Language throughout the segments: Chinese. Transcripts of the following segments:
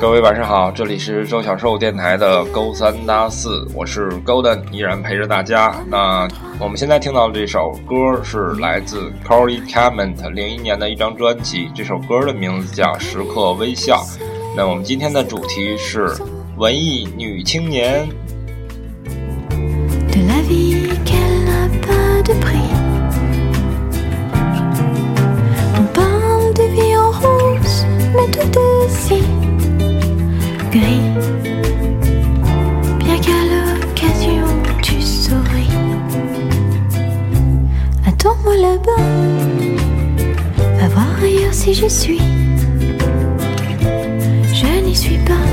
各位晚上好，这里是周小寿电台的勾三搭四，我是 Golden，依然陪着大家。那我们现在听到的这首歌是来自 Corey Clement 零一年的一张专辑，这首歌的名字叫《时刻微笑》。那我们今天的主题是文艺女青年。de la vie je suis. Je n'y suis pas.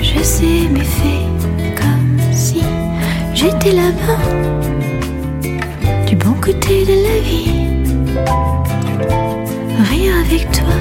Je sais mais fais comme si j'étais là-bas, du bon côté de la vie. Rire avec toi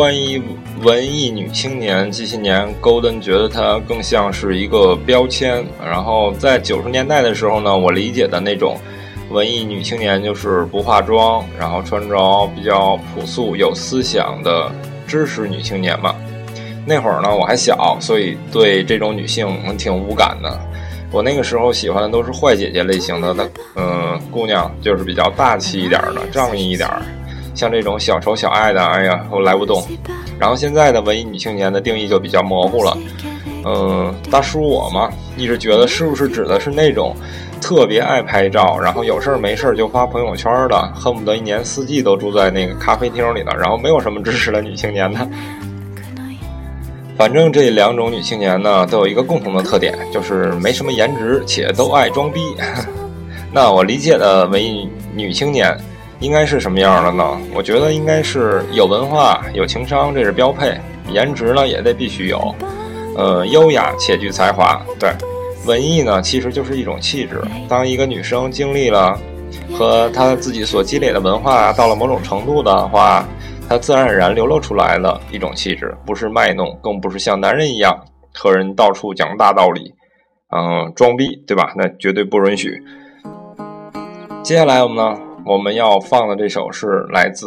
关于文艺女青年，这些年 Golden 觉得它更像是一个标签。然后在九十年代的时候呢，我理解的那种文艺女青年就是不化妆，然后穿着比较朴素、有思想的知识女青年嘛。那会儿呢，我还小，所以对这种女性挺无感的。我那个时候喜欢的都是坏姐姐类型的的，嗯、姑娘，就是比较大气一点的，仗义一点儿。像这种小丑小爱的，哎呀，我来不动。然后现在的文艺女青年的定义就比较模糊了。嗯，大叔我嘛，一直觉得是不是指的是那种特别爱拍照，然后有事儿没事儿就发朋友圈的，恨不得一年四季都住在那个咖啡厅里的，然后没有什么知识的女青年呢？反正这两种女青年呢，都有一个共同的特点，就是没什么颜值，且都爱装逼。那我理解的文艺女青年应该是什么样的呢？我觉得应该是有文化、有情商，这是标配；颜值呢也得必须有，呃，优雅且具才华。对，文艺呢其实就是一种气质。当一个女生经历了和她自己所积累的文化到了某种程度的话，她自然而然流露出来的一种气质，不是卖弄，更不是像男人一样和人到处讲大道理，嗯、装逼，对吧？那绝对不允许。接下来我们呢，我们要放的这首是来自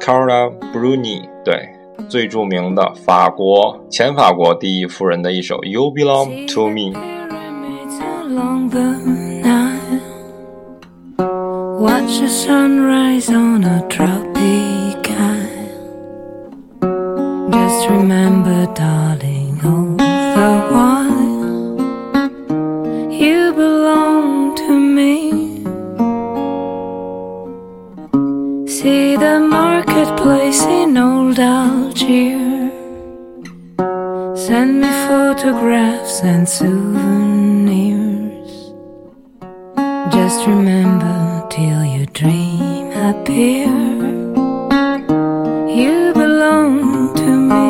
Carla Bruni，对，最著名的法国前法国第一夫人的一首《You Belong to Me》。Watch the sunrise on a tropic isle. Just remember, darling, remember till your dream appear. You belong to me.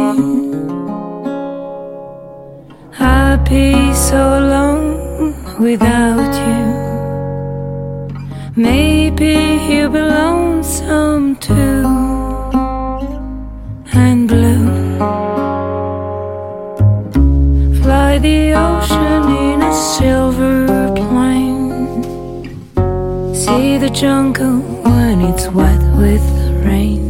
I'd be so alone without you. Maybe you belong some too. And blue. Fly the ocean in a silver the jungle when it's wet with rains.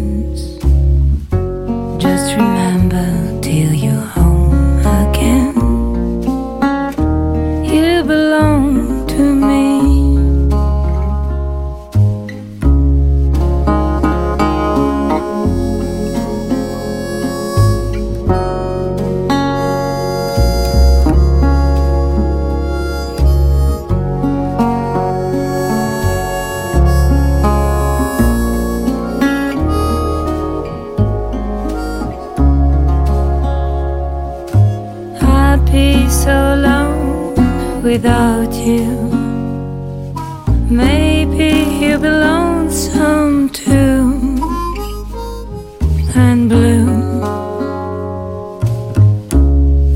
Maybe you'll be lonesome too and blue.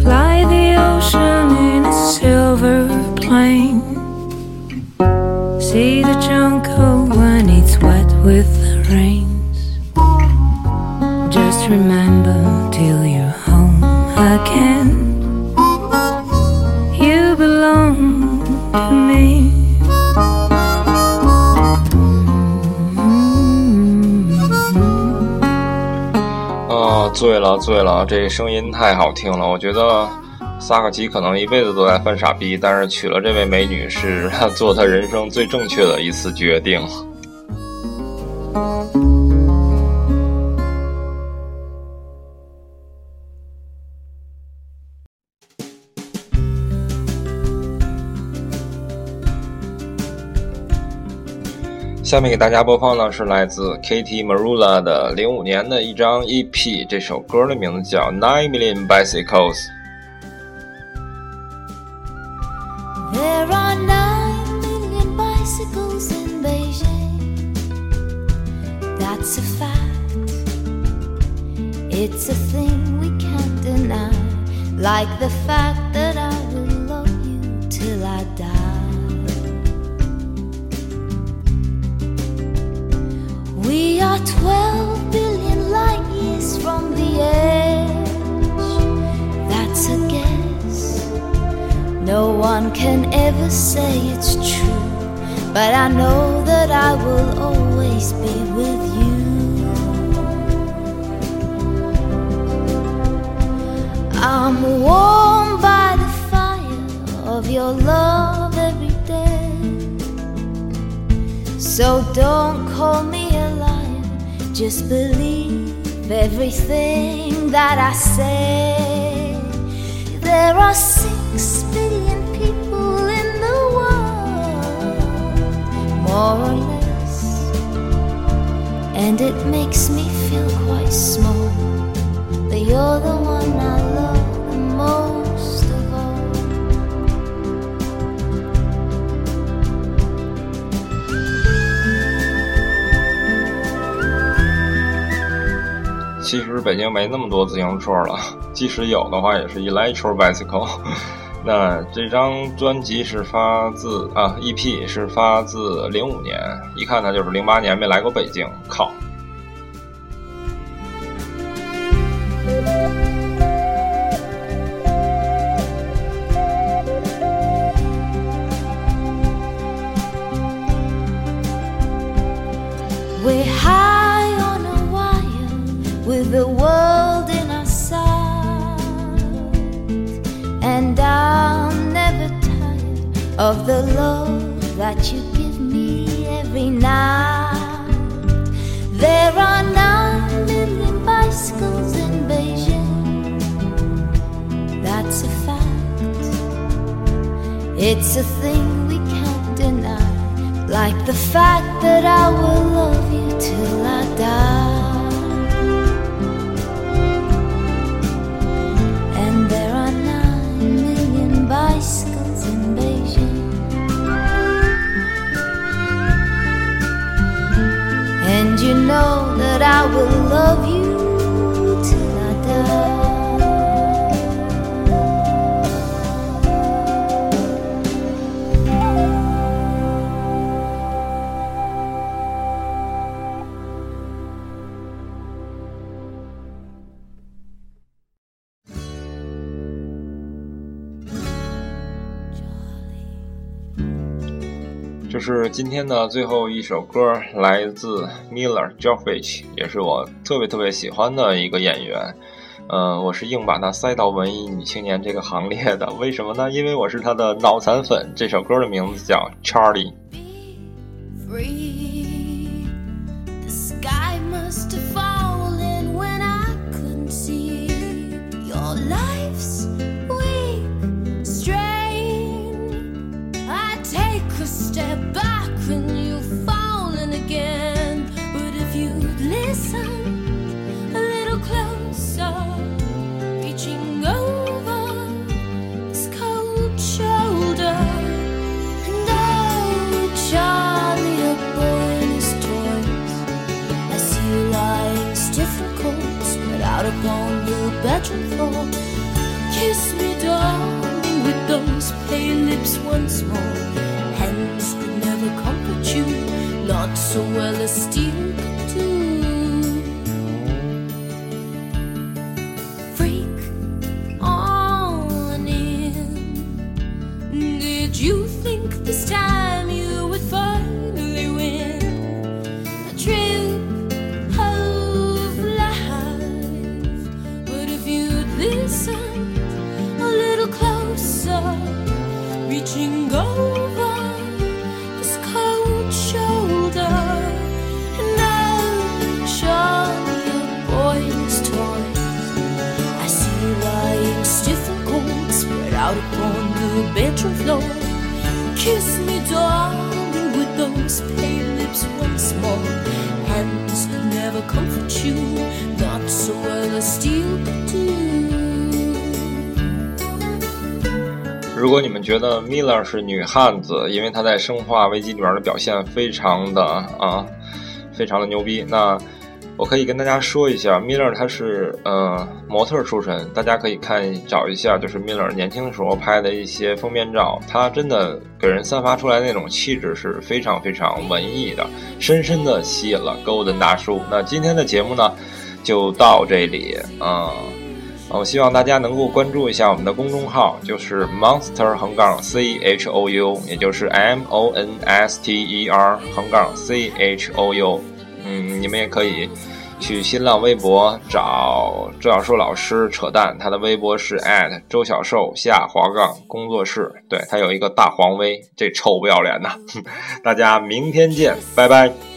Fly the ocean in a silver plane. See the jungle when it's wet with 醉了醉了，这声音太好听了。我觉得萨克奇可能一辈子都在犯傻逼，但是娶了这位美女是他做他人生最正确的一次决定。下面给大家播放的是来自 Katie Marula 的零五年的一张 EP，这首歌的名字叫《Nine Million Bicycles》。 There are nine million bicycles in Beijing. That's a fact. It's a thing we can't deny. Like the fact that I will love you till I die. 12 billion light years from the edge. That's a guess. No one can ever say it's true, but I know that I will always be with you. I'm warmed by the fire of your love every day. So don't call me a liar, just believe everything that I say. There are six billion people in the world, more or less, and it makes me feel quite small. But you're the one I love 其实北京没那么多自行车了，即使有的话，也是 electro bicycle。那这张专辑是发自啊，EP 是发自零五年，一看他就是零八年没来过北京，靠！It's a thing we can't deny. Like the fact that I will love you till I die. And there are nine million bicycles in Beijing. And you know that I will love you 这是今天的最后一首歌，来自 Miller Jovovich，也是我特别特别喜欢的一个演员。呃，我是硬把他塞到文艺女青年这个行列的，为什么呢？因为我是他的脑残粉。这首歌的名字叫 Charlie。free. The sky must once more. Upon the bedroom floor. Kiss me, darling, with those pale lips once more. Hands that never comfort you, not so well as steel could do. 如果你们觉得 Miller 是女汉子，因为她在《生化危机》里面的表现非常的啊，非常的牛逼，那我可以跟大家说一下，Miller 他是呃模特出身，大家可以看找一下，就是 Miller 年轻的时候拍的一些封面照，他真的给人散发出来那种气质是非常非常文艺的，深深的吸引了 Golden 大叔。那今天的节目呢，就到这里啊。我希望大家能够关注一下我们的公众号，就是 Monster 横杠 C H O U，也就是 M O N S T E R 横杠 C H O U。你们也可以去新浪微博找周小寿老师扯淡，他的微博是周小寿下滑杠工作室，对他有一个大黄威，这臭不要脸的。大家明天见，拜拜。